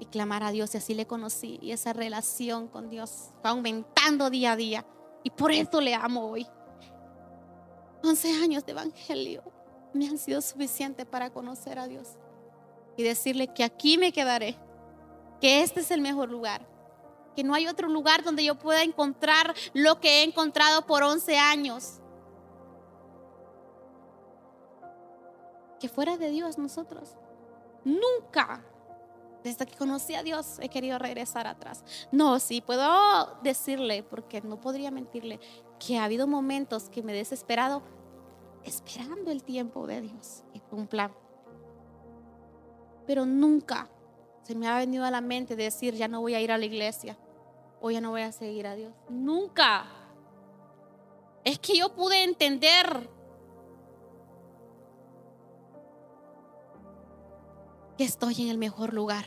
y clamar a Dios. Y así le conocí. Y esa relación con Dios va aumentando día a día. Y por eso le amo hoy. 11 años de evangelio me han sido suficientes para conocer a Dios y decirle que aquí me quedaré, que este es el mejor lugar, que no hay otro lugar donde yo pueda encontrar lo que he encontrado por 11 años. Que fuera de Dios nosotros. Nunca, desde que conocí a Dios, he querido regresar atrás. No, sí, puedo decirle, porque no podría mentirle, que ha habido momentos que me he desesperado esperando el tiempo de Dios que cumpla. Pero nunca se me ha venido a la mente decir, ya no voy a ir a la iglesia o ya no voy a seguir a Dios. Nunca. Es que yo pude entender que estoy en el mejor lugar,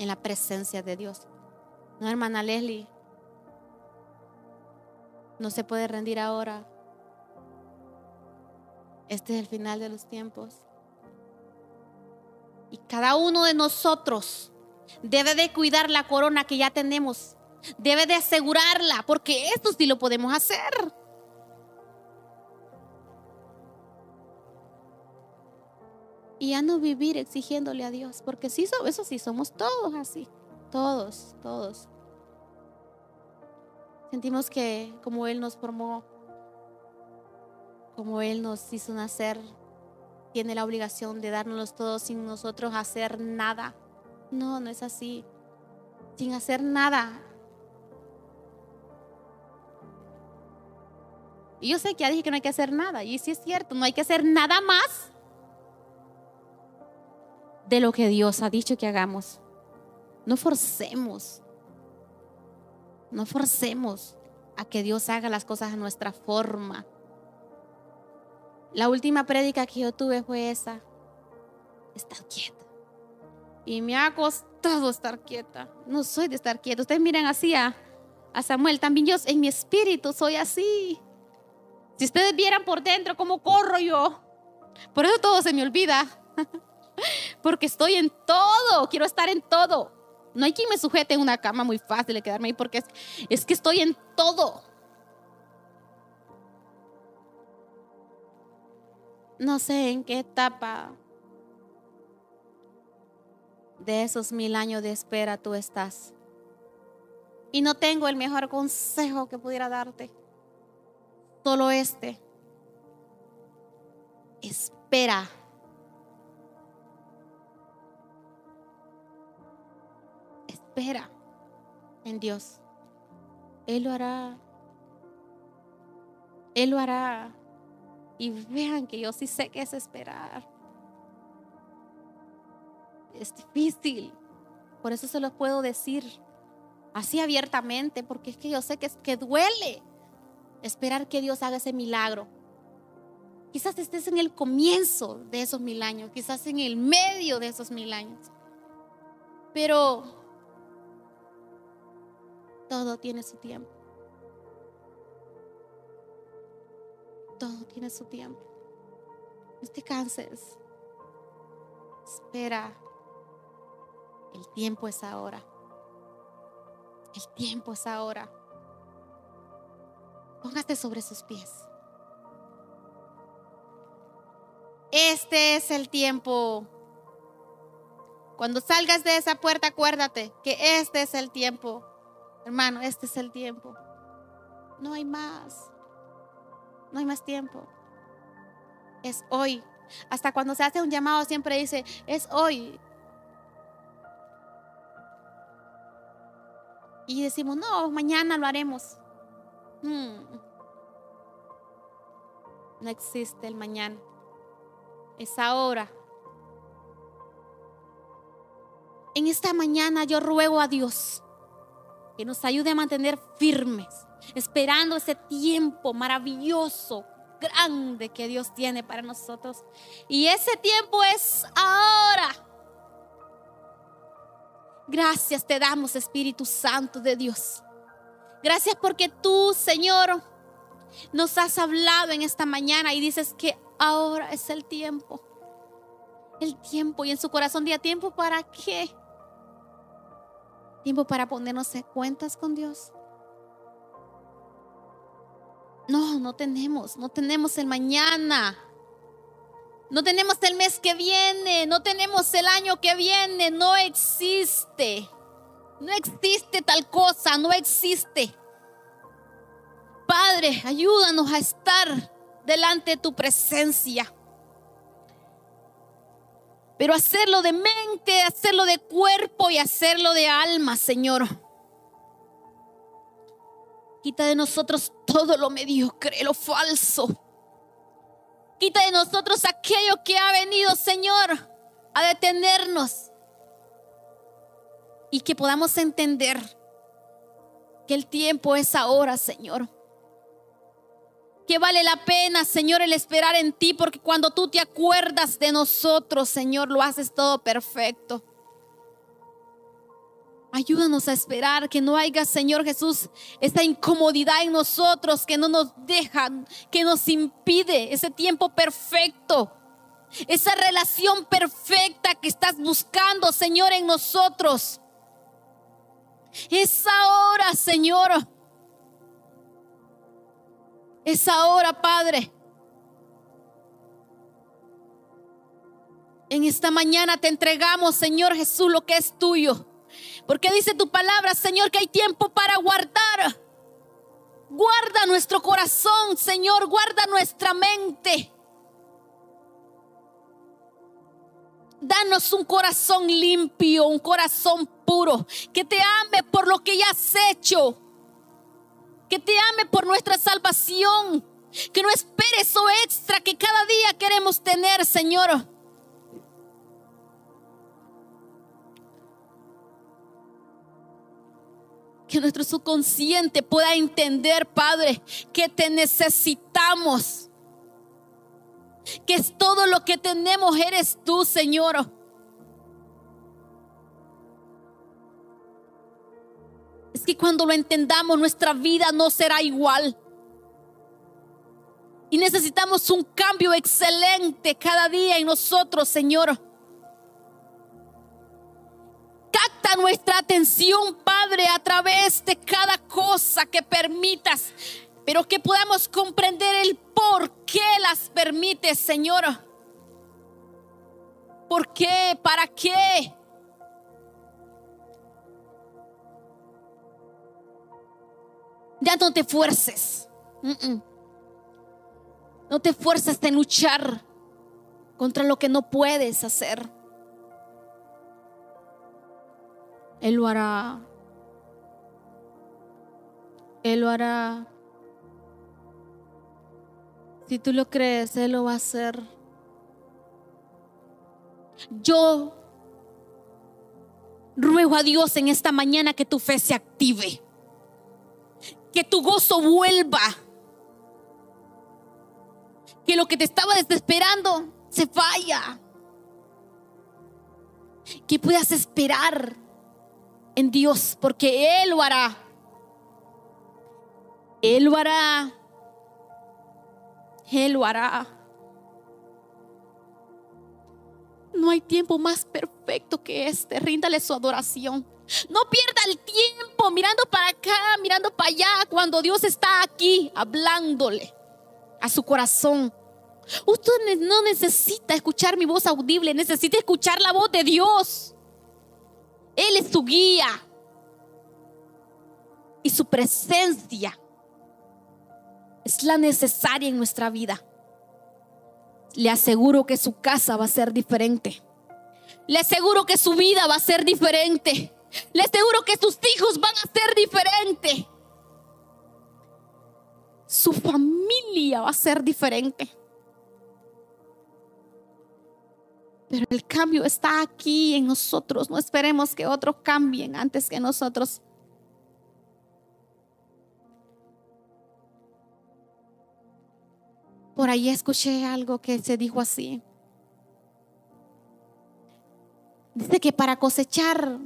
en la presencia de Dios. No, hermana Leslie, no se puede rendir ahora este es el final de los tiempos. Y cada uno de nosotros debe de cuidar la corona que ya tenemos. Debe de asegurarla, porque esto sí lo podemos hacer. Y ya no vivir exigiéndole a Dios, porque sí, eso sí, somos todos así, todos, todos. Sentimos que como Él nos formó, como Él nos hizo nacer, tiene la obligación de darnos todos sin nosotros hacer nada. No, no es así. Sin hacer nada. Y yo sé que ya dije que no hay que hacer nada. Y sí es cierto, no hay que hacer nada más de lo que Dios ha dicho que hagamos. No forcemos. No forcemos a que Dios haga las cosas a nuestra forma. La última prédica que yo tuve fue esa. Estar quieta. Y me ha costado estar quieta. No soy de estar quieta. Ustedes miran así a, a Samuel. También yo en mi espíritu soy así. Si ustedes vieran por dentro cómo corro yo. Por eso todo se me olvida. Porque estoy en todo. Quiero estar en todo. No hay quien me sujete en una cama muy fácil de quedarme ahí porque es, que estoy en todo. No sé en qué etapa de esos mil años de espera tú estás. Y no tengo el mejor consejo que pudiera darte. Solo este. Espera. Espera en Dios. Él lo hará. Él lo hará. Y vean que yo sí sé que es esperar. Es difícil. Por eso se los puedo decir así abiertamente, porque es que yo sé que, que duele esperar que Dios haga ese milagro. Quizás estés en el comienzo de esos mil años, quizás en el medio de esos mil años. Pero todo tiene su tiempo. Todo tiene su tiempo. No te canses. Espera. El tiempo es ahora. El tiempo es ahora. Póngate sobre sus pies. Este es el tiempo. Cuando salgas de esa puerta, acuérdate que este es el tiempo. Hermano, este es el tiempo. No hay más. No hay más tiempo. Es hoy. Hasta cuando se hace un llamado siempre dice, es hoy. Y decimos, no, mañana lo haremos. Hmm. No existe el mañana. Es ahora. En esta mañana yo ruego a Dios que nos ayude a mantener firmes esperando ese tiempo maravilloso, grande que Dios tiene para nosotros. Y ese tiempo es ahora. Gracias te damos, Espíritu Santo de Dios. Gracias porque tú, Señor, nos has hablado en esta mañana y dices que ahora es el tiempo. El tiempo y en su corazón día tiempo para qué? Tiempo para ponernos en cuentas con Dios. No, no tenemos, no tenemos el mañana. No tenemos el mes que viene, no tenemos el año que viene, no existe. No existe tal cosa, no existe. Padre, ayúdanos a estar delante de tu presencia. Pero hacerlo de mente, hacerlo de cuerpo y hacerlo de alma, Señor. Quita de nosotros todo lo mediocre, lo falso. Quita de nosotros aquello que ha venido, Señor, a detenernos. Y que podamos entender que el tiempo es ahora, Señor. Que vale la pena, Señor, el esperar en ti, porque cuando tú te acuerdas de nosotros, Señor, lo haces todo perfecto. Ayúdanos a esperar que no haya, Señor Jesús, esta incomodidad en nosotros que no nos deja, que nos impide ese tiempo perfecto. esa relación perfecta que estás buscando, Señor, en nosotros. Es ahora, Señor. Es ahora, Padre. En esta mañana te entregamos, Señor Jesús, lo que es tuyo. Porque dice tu palabra, Señor, que hay tiempo para guardar. Guarda nuestro corazón, Señor, guarda nuestra mente. Danos un corazón limpio, un corazón puro, que te ame por lo que ya has hecho, que te ame por nuestra salvación, que no espere eso extra que cada día queremos tener, Señor. Que nuestro subconsciente pueda entender, Padre, que te necesitamos que es todo lo que tenemos, eres tú, Señor. Que cuando lo entendamos, nuestra vida no será igual. Y necesitamos un cambio excelente cada día en nosotros, Señor. Capta nuestra atención, Padre, a través de cada cosa que permitas pero que podamos comprender el por qué las permite, Señor. ¿Por qué? ¿Para qué? Ya no te fuerces. No te fuerces de luchar contra lo que no puedes hacer. Él lo hará. Él lo hará. Si tú lo crees, Él lo va a hacer. Yo ruego a Dios en esta mañana que tu fe se active, que tu gozo vuelva, que lo que te estaba desesperando se vaya, que puedas esperar en Dios, porque Él lo hará. Él lo hará. Él lo hará. No hay tiempo más perfecto que este. Ríndale su adoración. No pierda el tiempo mirando para acá, mirando para allá, cuando Dios está aquí hablándole a su corazón. Usted no necesita escuchar mi voz audible, necesita escuchar la voz de Dios. Él es su guía. Y su presencia es la necesaria en nuestra vida. Le aseguro que su casa va a ser diferente. Le aseguro que su vida va a ser diferente. Le aseguro que sus hijos van a ser diferentes. Su familia va a ser diferente. Pero el cambio está aquí en nosotros. No esperemos que otros cambien antes que nosotros. Por ahí escuché algo que se dijo así. Dice que para cosechar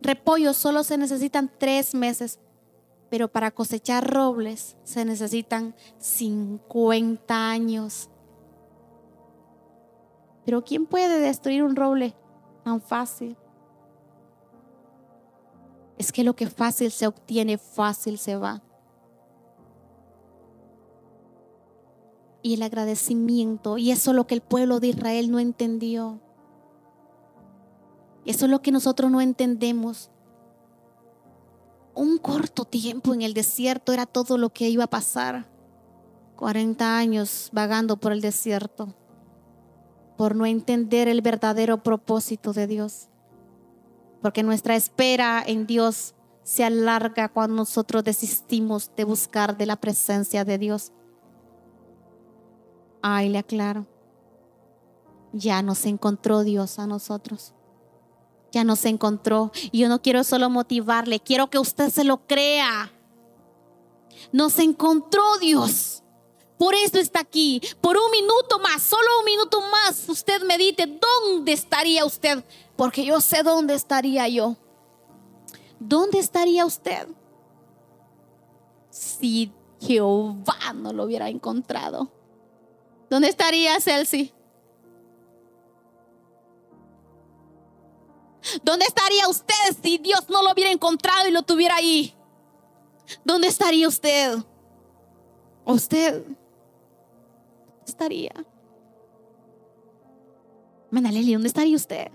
repollo solo se necesitan tres meses, pero para cosechar robles se necesitan 50 años. Pero ¿quién puede destruir un roble tan fácil? Es que lo que fácil se obtiene, fácil se va. y el agradecimiento. Y eso es lo que el pueblo de Israel no entendió. Eso es lo que nosotros no entendemos. Un corto tiempo en el desierto era todo lo que iba a pasar. 40 años vagando por el desierto por no entender el verdadero propósito de Dios. Porque nuestra espera en Dios se alarga cuando nosotros desistimos de buscar de la presencia de Dios. Ay, le aclaro. Ya nos encontró Dios a nosotros. Ya nos encontró. Y yo no quiero solo motivarle, quiero que usted se lo crea. Nos encontró Dios. Por eso está aquí. Por un minuto más, solo un minuto más, usted medite dónde estaría usted. Porque yo sé dónde estaría yo. ¿Dónde estaría usted? Si Jehová no lo hubiera encontrado. ¿Dónde estaría Celsi? ¿Dónde estaría usted si Dios no lo hubiera encontrado y lo tuviera ahí? ¿Dónde estaría usted? ¿Usted estaría? Manaleli, ¿dónde estaría usted?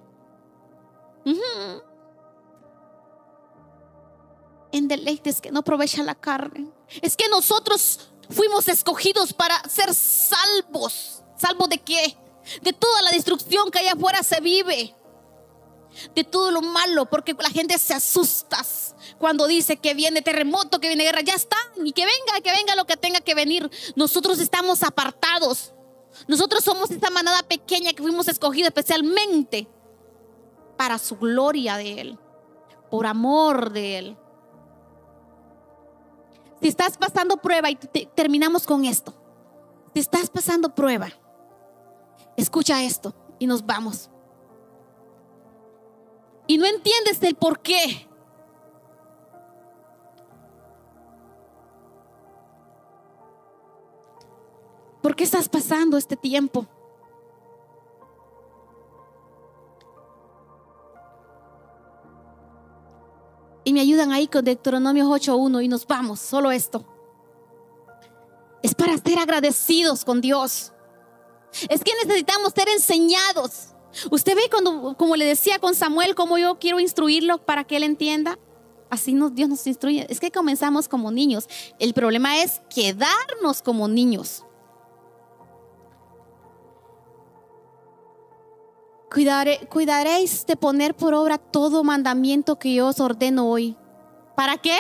En deleites que no aprovecha la carne. Es que nosotros fuimos escogidos para ser salvos. ¿Salvos de qué? De toda la destrucción que allá afuera se vive. De todo lo malo, porque la gente se asusta cuando dice que viene terremoto, que viene guerra. Ya está, y que venga, que venga lo que tenga que venir. Nosotros estamos apartados. Nosotros somos esta manada pequeña que fuimos escogidos especialmente para su gloria de Él, por amor de Él. Si estás pasando prueba y terminamos con esto, si estás pasando prueba, escucha esto y nos vamos. Y no entiendes el por qué. ¿Por qué estás pasando este tiempo? Y me ayudan ahí con Deuteronomio 8.1 y nos vamos, solo esto. Es para ser agradecidos con Dios. Es que necesitamos ser enseñados. Usted ve cuando, como le decía con Samuel, como yo quiero instruirlo para que él entienda. Así nos, Dios nos instruye. Es que comenzamos como niños. El problema es quedarnos como niños. cuidaréis de poner por obra todo mandamiento que yo os ordeno hoy. ¿Para qué?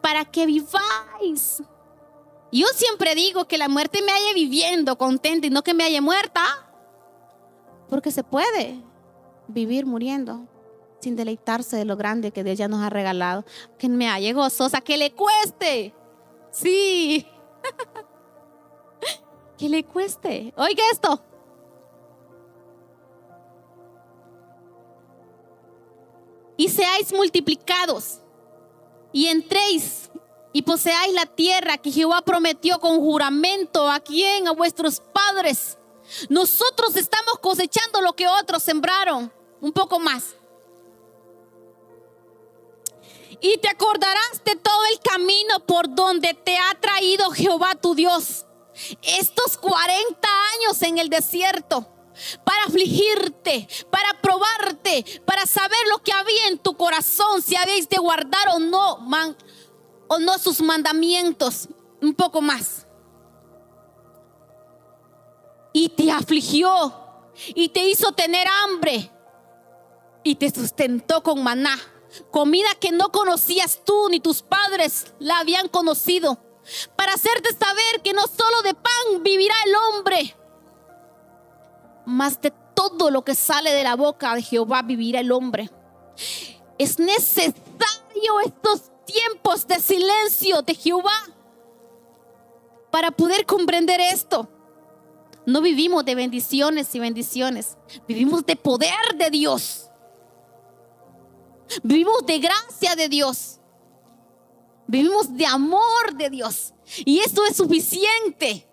Para que viváis. Yo siempre digo que la muerte me haya viviendo contenta y no que me haya muerta. Porque se puede vivir muriendo sin deleitarse de lo grande que Dios ya nos ha regalado. Que me haya gozosa, que le cueste. Sí. que le cueste. Oiga esto. y seáis multiplicados y entréis y poseáis la tierra que Jehová prometió con juramento a quien, a vuestros padres. Nosotros estamos cosechando lo que otros sembraron, un poco más. Y te acordarás de todo el camino por donde te ha traído Jehová tu Dios. Estos 40 años en el desierto para afligirte, para probarte, para saber lo que había en tu corazón, si habéis de guardar o no, o no sus mandamientos, un poco más. Y te afligió y te hizo tener hambre y te sustentó con maná, comida que no conocías tú ni tus padres la habían conocido, para hacerte saber que no solo de pan vivirá el hombre, más de todo lo que sale de la boca de Jehová vivirá el hombre. Es necesario estos tiempos de silencio de Jehová para poder comprender esto. No vivimos de bendiciones y bendiciones, vivimos de poder de Dios. Vivimos de gracia de Dios. Vivimos de amor de Dios. Y eso es suficiente.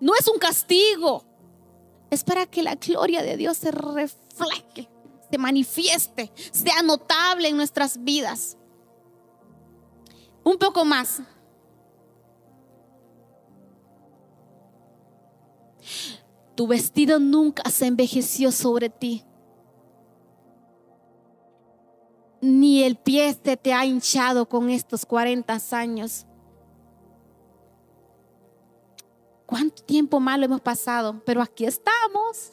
No es un castigo. Es para que la gloria de Dios se refleje, se manifieste, sea notable en nuestras vidas. Un poco más. Tu vestido nunca se envejeció sobre ti. Ni el pie se te ha hinchado con estos 40 años. ¿Cuánto tiempo malo hemos pasado? Pero aquí estamos.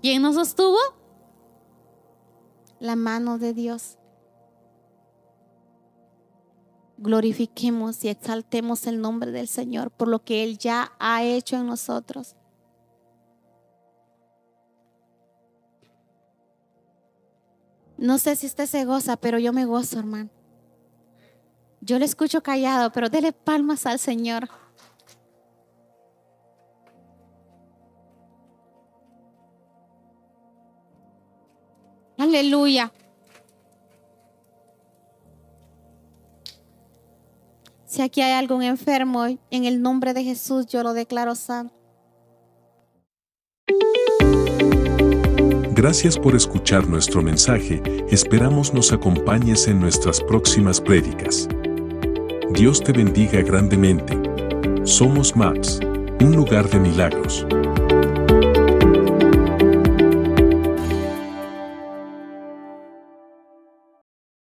¿Quién nos sostuvo? La mano de Dios. Glorifiquemos y exaltemos el nombre del Señor por lo que Él ya ha hecho en nosotros. No sé si usted se goza, pero yo me gozo, hermano. Yo le escucho callado, pero dele palmas al Señor. Aleluya. Si aquí hay algún enfermo, en el nombre de Jesús yo lo declaro santo. Gracias por escuchar nuestro mensaje, esperamos nos acompañes en nuestras próximas prédicas. Dios te bendiga grandemente. Somos MAPS, un lugar de milagros.